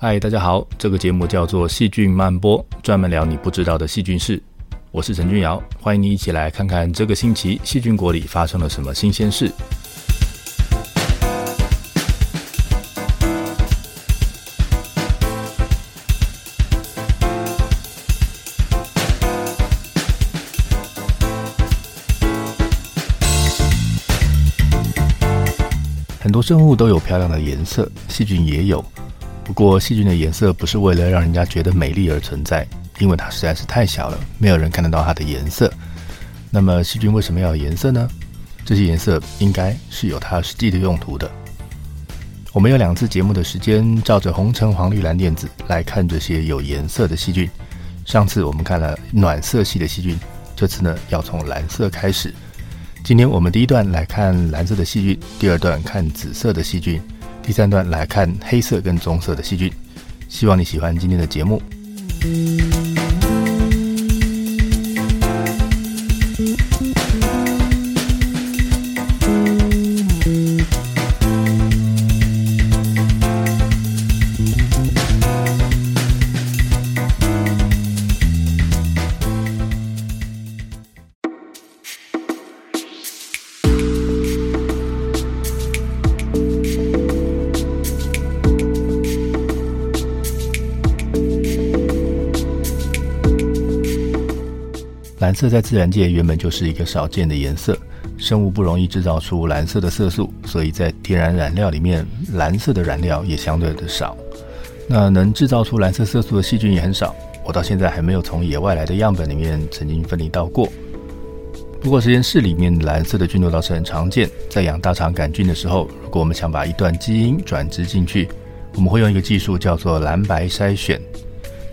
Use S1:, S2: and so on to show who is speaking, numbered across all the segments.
S1: 嗨，大家好，这个节目叫做《细菌漫播》，专门聊你不知道的细菌事。我是陈君尧，欢迎你一起来看看这个星期细菌国里发生了什么新鲜事。很多生物都有漂亮的颜色，细菌也有。不过，细菌的颜色不是为了让人家觉得美丽而存在，因为它实在是太小了，没有人看得到它的颜色。那么，细菌为什么要有颜色呢？这些颜色应该是有它实际的用途的。我们有两次节目的时间，照着红橙黄绿蓝靛紫来看这些有颜色的细菌。上次我们看了暖色系的细菌，这次呢要从蓝色开始。今天我们第一段来看蓝色的细菌，第二段看紫色的细菌。第三段来看黑色跟棕色的细菌，希望你喜欢今天的节目。蓝色在自然界原本就是一个少见的颜色，生物不容易制造出蓝色的色素，所以在天然染料里面，蓝色的染料也相对的少。那能制造出蓝色色素的细菌也很少，我到现在还没有从野外来的样本里面曾经分离到过。不过实验室里面蓝色的菌落倒是很常见，在养大肠杆菌的时候，如果我们想把一段基因转植进去，我们会用一个技术叫做蓝白筛选。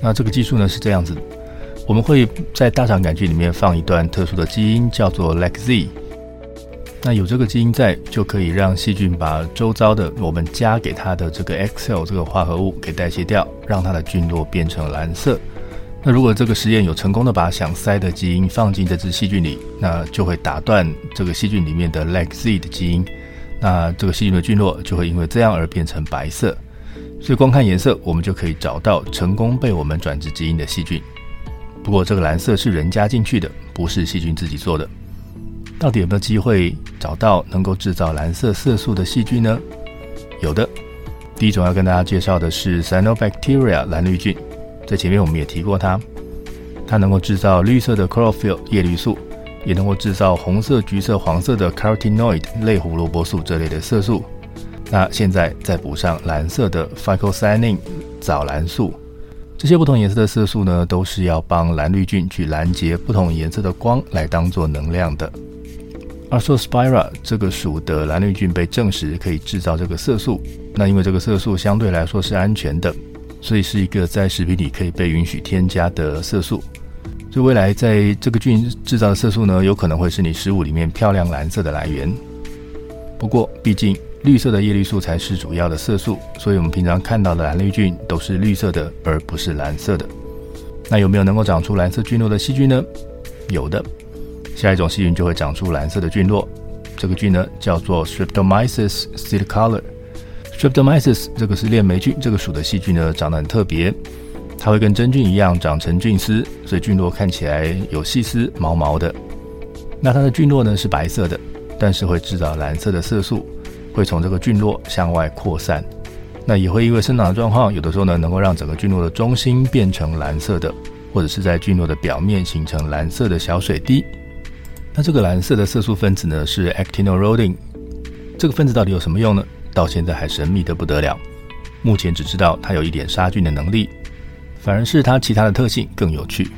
S1: 那这个技术呢是这样子。我们会在大肠杆菌里面放一段特殊的基因，叫做 LAC-Z。那有这个基因在，就可以让细菌把周遭的我们加给它的这个 XL 这个化合物给代谢掉，让它的菌落变成蓝色。那如果这个实验有成功的把想塞的基因放进这只细菌里，那就会打断这个细菌里面的 LAC-Z 的基因，那这个细菌的菌落就会因为这样而变成白色。所以光看颜色，我们就可以找到成功被我们转植基因的细菌。不过，这个蓝色是人加进去的，不是细菌自己做的。到底有没有机会找到能够制造蓝色色素的细菌呢？有的。第一种要跟大家介绍的是 Cyanobacteria 蓝绿菌，在前面我们也提过它，它能够制造绿色的 chlorophyll 叶绿素，也能够制造红色、橘色、黄色的 carotenoid 类胡萝卜素这类的色素。那现在再补上蓝色的 phycocyanin 藻蓝素。这些不同颜色的色素呢，都是要帮蓝绿菌去拦截不同颜色的光来当做能量的。Arthrospira 这个属的蓝绿菌被证实可以制造这个色素。那因为这个色素相对来说是安全的，所以是一个在食品里可以被允许添加的色素。所以未来在这个菌制造的色素呢，有可能会是你食物里面漂亮蓝色的来源。不过，毕竟。绿色的叶绿素才是主要的色素，所以我们平常看到的蓝绿菌都是绿色的，而不是蓝色的。那有没有能够长出蓝色菌落的细菌呢？有的，下一种细菌就会长出蓝色的菌落。这个菌呢叫做 Streptomyces psittacola。Streptomyces 这个是链霉菌，这个属的细菌呢长得很特别，它会跟真菌一样长成菌丝，所以菌落看起来有细丝、毛毛的。那它的菌落呢是白色的，但是会制造蓝色的色素。会从这个菌落向外扩散，那也会因为生长的状况，有的时候呢能够让整个菌落的中心变成蓝色的，或者是在菌落的表面形成蓝色的小水滴。那这个蓝色的色素分子呢是 actinorodin 这个分子到底有什么用呢？到现在还神秘得不得了。目前只知道它有一点杀菌的能力，反而是它其他的特性更有趣。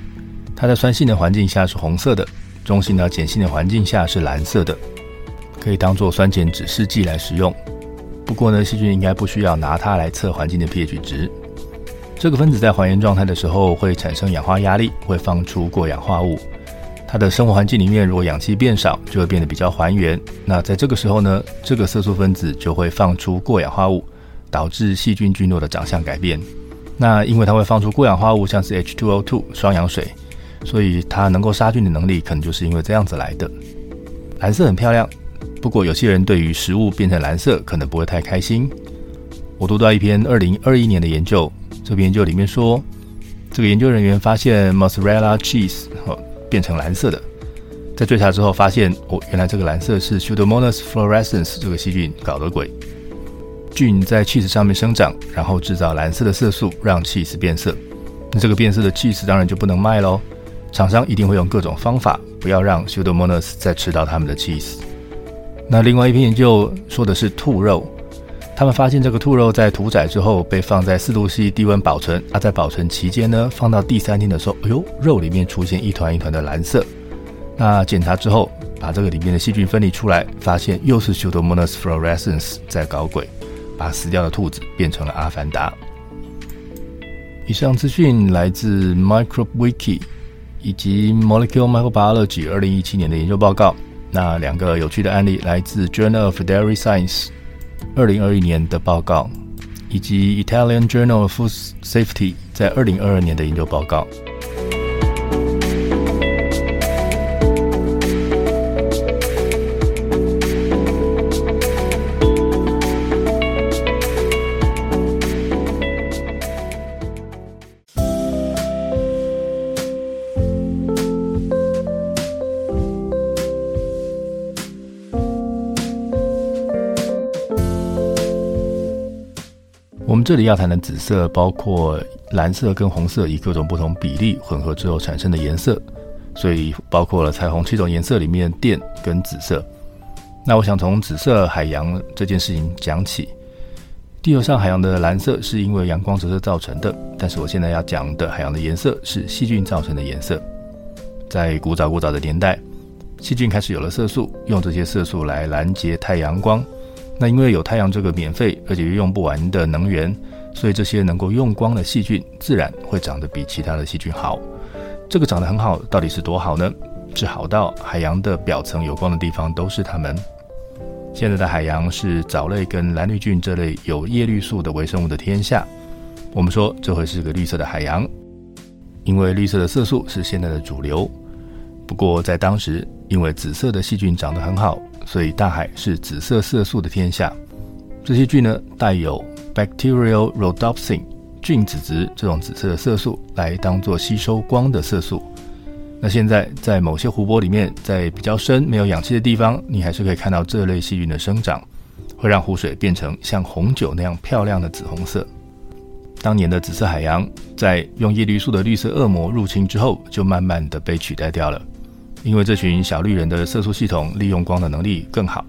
S1: 它在酸性的环境下是红色的，中性到碱性的环境下是蓝色的。可以当做酸碱指示剂来使用，不过呢，细菌应该不需要拿它来测环境的 pH 值。这个分子在还原状态的时候会产生氧化压力，会放出过氧化物。它的生活环境里面如果氧气变少，就会变得比较还原。那在这个时候呢，这个色素分子就会放出过氧化物，导致细菌菌落的长相改变。那因为它会放出过氧化物，像是 H2O2 双氧水，所以它能够杀菌的能力可能就是因为这样子来的。蓝色很漂亮。不过，有些人对于食物变成蓝色可能不会太开心。我读到一篇二零二一年的研究，这篇研究里面说，这个研究人员发现 mozzarella cheese 哦变成蓝色的，在追查之后发现，哦，原来这个蓝色是 Pseudomonas fluorescens 这个细菌搞的鬼。菌在 cheese 上面生长，然后制造蓝色的色素，让 cheese 变色。那这个变色的 cheese 当然就不能卖喽。厂商一定会用各种方法，不要让 Pseudomonas 再吃到他们的 cheese。那另外一篇研究说的是兔肉，他们发现这个兔肉在屠宰之后被放在四度 C 低温保存，而，在保存期间呢，放到第三天的时候，哎呦，肉里面出现一团一团的蓝色。那检查之后，把这个里面的细菌分离出来，发现又是 Pseudomonas fluorescens 在搞鬼。把死掉的兔子变成了阿凡达。以上资讯来自 MicrobeWiki 以及 Molecular Microbiology 二零一七年的研究报告。那两个有趣的案例来自 Journal of Dairy Science 二零二一年的报告，以及 Italian Journal of Food Safety 在二零二二年的研究报告。我们这里要谈的紫色，包括蓝色跟红色以各种不同比例混合之后产生的颜色，所以包括了彩虹七种颜色里面靛跟紫色。那我想从紫色海洋这件事情讲起。地球上海洋的蓝色是因为阳光折射造成的，但是我现在要讲的海洋的颜色是细菌造成的颜色。在古早古早的年代，细菌开始有了色素，用这些色素来拦截太阳光。那因为有太阳这个免费而且又用不完的能源，所以这些能够用光的细菌自然会长得比其他的细菌好。这个长得很好，到底是多好呢？是好到海洋的表层有光的地方都是它们。现在的海洋是藻类跟蓝绿菌这类有叶绿素的微生物的天下。我们说这会是个绿色的海洋，因为绿色的色素是现在的主流。不过在当时，因为紫色的细菌长得很好。所以大海是紫色色素的天下，这些菌呢，带有 bacterial rhodopsin 菌子质这种紫色的色素来当做吸收光的色素。那现在在某些湖泊里面，在比较深没有氧气的地方，你还是可以看到这类细菌的生长，会让湖水变成像红酒那样漂亮的紫红色。当年的紫色海洋，在用叶绿素的绿色恶魔入侵之后，就慢慢的被取代掉了。因为这群小绿人的色素系统利用光的能力更好，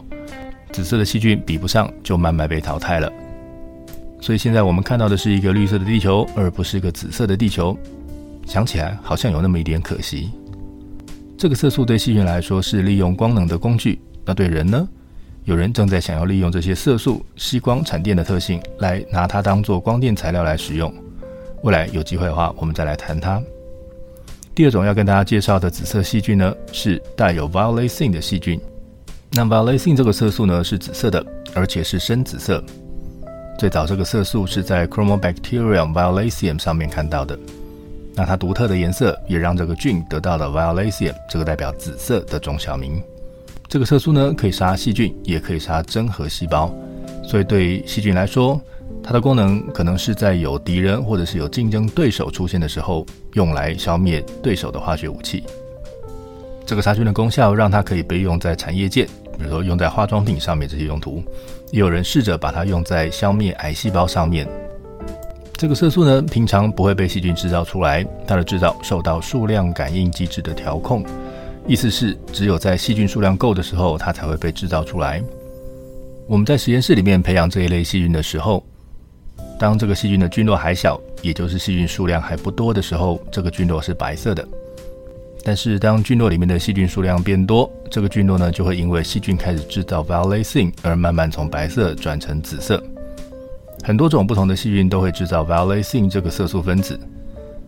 S1: 紫色的细菌比不上，就慢慢被淘汰了。所以现在我们看到的是一个绿色的地球，而不是一个紫色的地球。想起来好像有那么一点可惜。这个色素对细菌来说是利用光能的工具，那对人呢？有人正在想要利用这些色素吸光产电的特性，来拿它当做光电材料来使用。未来有机会的话，我们再来谈它。第二种要跟大家介绍的紫色细菌呢，是带有 violacin 的细菌。那 violacin 这个色素呢，是紫色的，而且是深紫色。最早这个色素是在 Chromobacterium violaceum 上面看到的。那它独特的颜色也让这个菌得到了 violaceum 这个代表紫色的种小名。这个色素呢，可以杀细菌，也可以杀真核细胞。所以对细菌来说，它的功能可能是在有敌人或者是有竞争对手出现的时候，用来消灭对手的化学武器。这个杀菌的功效让它可以被用在产业界，比如说用在化妆品上面这些用途。也有人试着把它用在消灭癌细胞上面。这个色素呢，平常不会被细菌制造出来，它的制造受到数量感应机制的调控，意思是只有在细菌数量够的时候，它才会被制造出来。我们在实验室里面培养这一类细菌的时候，当这个细菌的菌落还小，也就是细菌数量还不多的时候，这个菌落是白色的。但是当菌落里面的细菌数量变多，这个菌落呢就会因为细菌开始制造 violacin 而慢慢从白色转成紫色。很多种不同的细菌都会制造 violacin 这个色素分子。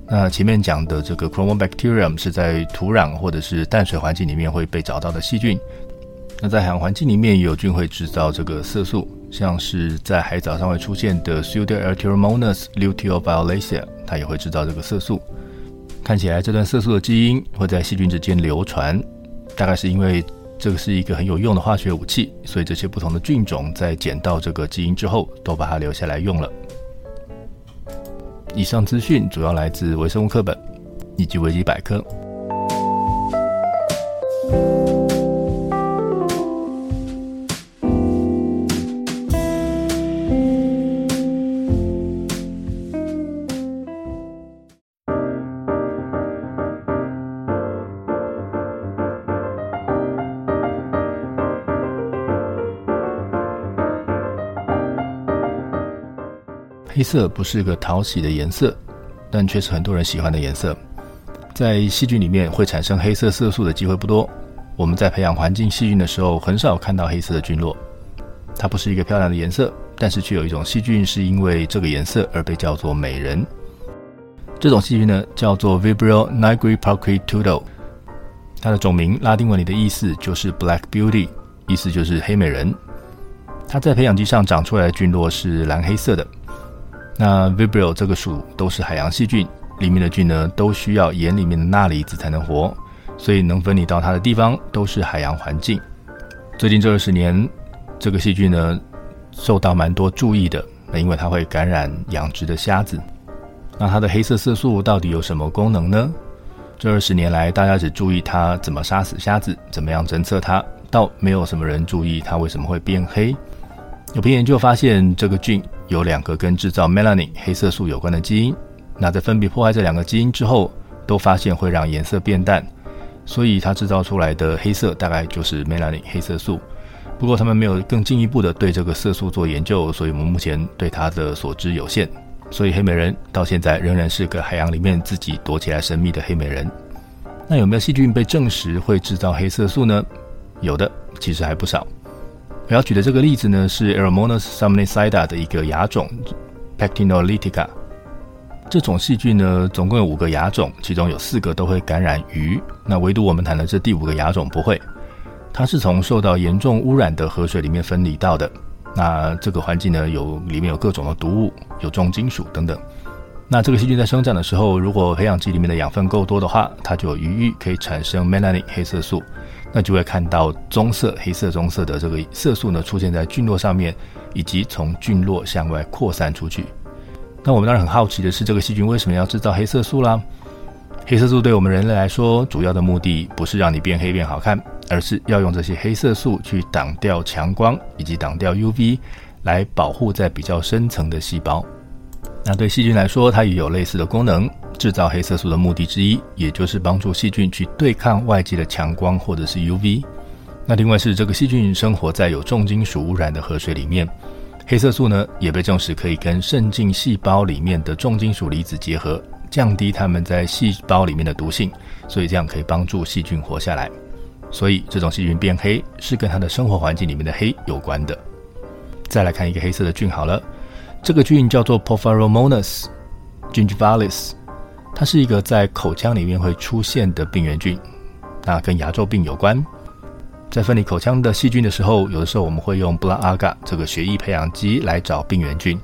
S1: 那前面讲的这个 Chromobacterium 是在土壤或者是淡水环境里面会被找到的细菌。那在海洋环境里面也有菌会制造这个色素。像是在海藻上会出现的 s u d o a l t e r o m o n a s luteoviolacea，它也会制造这个色素。看起来这段色素的基因会在细菌之间流传，大概是因为这个是一个很有用的化学武器，所以这些不同的菌种在捡到这个基因之后，都把它留下来用了。以上资讯主要来自微生物课本以及维基百科。黑色不是个讨喜的颜色，但却是很多人喜欢的颜色。在细菌里面会产生黑色色素的机会不多。我们在培养环境细菌的时候，很少看到黑色的菌落。它不是一个漂亮的颜色，但是却有一种细菌是因为这个颜色而被叫做美人。这种细菌呢，叫做 Vibrio nigri-pulchritudo。它的种名拉丁文里的意思就是 Black Beauty，意思就是黑美人。它在培养基上长出来的菌落是蓝黑色的。那 Vibrio 这个属都是海洋细菌，里面的菌呢都需要盐里面的钠离子才能活，所以能分离到它的地方都是海洋环境。最近这二十年，这个细菌呢受到蛮多注意的，那因为它会感染养殖的虾子。那它的黑色色素到底有什么功能呢？这二十年来，大家只注意它怎么杀死虾子，怎么样侦测它，倒没有什么人注意它为什么会变黑。有篇研究发现，这个菌。有两个跟制造 melanin 黑色素有关的基因，那在分别破坏这两个基因之后，都发现会让颜色变淡，所以它制造出来的黑色大概就是 melanin 黑色素。不过他们没有更进一步的对这个色素做研究，所以我们目前对它的所知有限。所以黑美人到现在仍然是个海洋里面自己躲起来神秘的黑美人。那有没有细菌被证实会制造黑色素呢？有的，其实还不少。我要举的这个例子呢，是 e r o m o n a s salmonicida 的一个亚种 Pectinolytica。这种细菌呢，总共有五个亚种，其中有四个都会感染鱼，那唯独我们谈的这第五个亚种不会。它是从受到严重污染的河水里面分离到的。那这个环境呢，有里面有各种的毒物，有重金属等等。那这个细菌在生长的时候，如果培养基里面的养分够多的话，它就有余裕可以产生 melanin 黑色素。那就会看到棕色、黑色、棕色的这个色素呢，出现在菌落上面，以及从菌落向外扩散出去。那我们当然很好奇的是，这个细菌为什么要制造黑色素啦？黑色素对我们人类来说，主要的目的不是让你变黑变好看，而是要用这些黑色素去挡掉强光以及挡掉 UV，来保护在比较深层的细胞。那对细菌来说，它也有类似的功能。制造黑色素的目的之一，也就是帮助细菌去对抗外界的强光或者是 UV。那另外是这个细菌生活在有重金属污染的河水里面，黑色素呢也被证实可以跟渗进细胞里面的重金属离子结合，降低它们在细胞里面的毒性，所以这样可以帮助细菌活下来。所以这种细菌变黑是跟它的生活环境里面的黑有关的。再来看一个黑色的菌好了，这个菌叫做 Porphyromonas gingivalis。它是一个在口腔里面会出现的病原菌，那跟牙周病有关。在分离口腔的细菌的时候，有的时候我们会用 blood agar 这个血液培养基来找病原菌。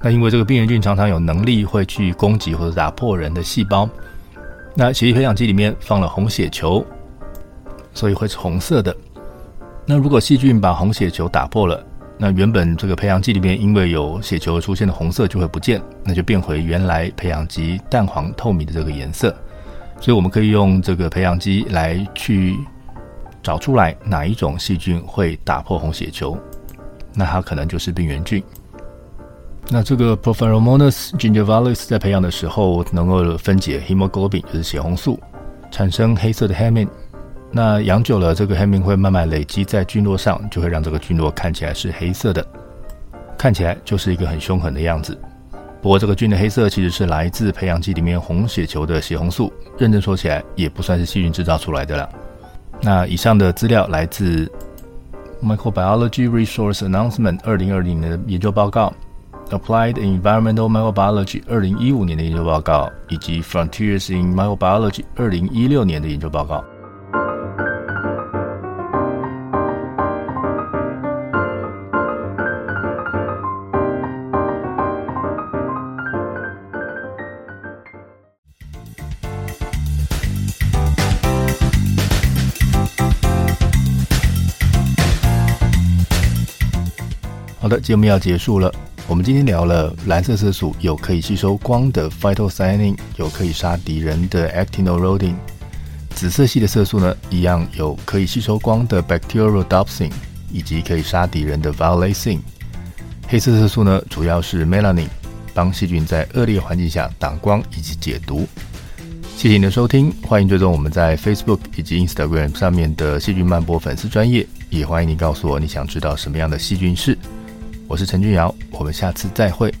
S1: 那因为这个病原菌常常有能力会去攻击或者打破人的细胞，那血液培养基里面放了红血球，所以会是红色的。那如果细菌把红血球打破了，那原本这个培养基里面因为有血球出现的红色就会不见，那就变回原来培养基淡黄透明的这个颜色。所以我们可以用这个培养基来去找出来哪一种细菌会打破红血球，那它可能就是病原菌。那这个 Porphyromonas gingivalis 在培养的时候能够分解 hemoglobin，就是血红素，产生黑色的 hemin。那养久了，这个黑米会慢慢累积在菌落上，就会让这个菌落看起来是黑色的，看起来就是一个很凶狠的样子。不过，这个菌的黑色其实是来自培养基里面红血球的血红素，认真说起来也不算是细菌制造出来的了。那以上的资料来自 Microbiology Resource Announcement 二零二零年的研究报告，Applied Environmental Microbiology 二零一五年的研究报告，以及 Frontiers in Microbiology 二零一六年的研究报告。节目要结束了。我们今天聊了蓝色色素有可以吸收光的 phytocyanin，有可以杀敌人的 actinorodin。紫色系的色素呢，一样有可以吸收光的 bacterial dopsin，以及可以杀敌人的 violacin。黑色色素呢，主要是 melanin，帮细菌在恶劣环境下挡光以及解毒。谢谢你的收听，欢迎追踪我们在 Facebook 以及 Instagram 上面的细菌漫播粉丝专业，也欢迎你告诉我你想知道什么样的细菌是。我是陈俊尧，我们下次再会。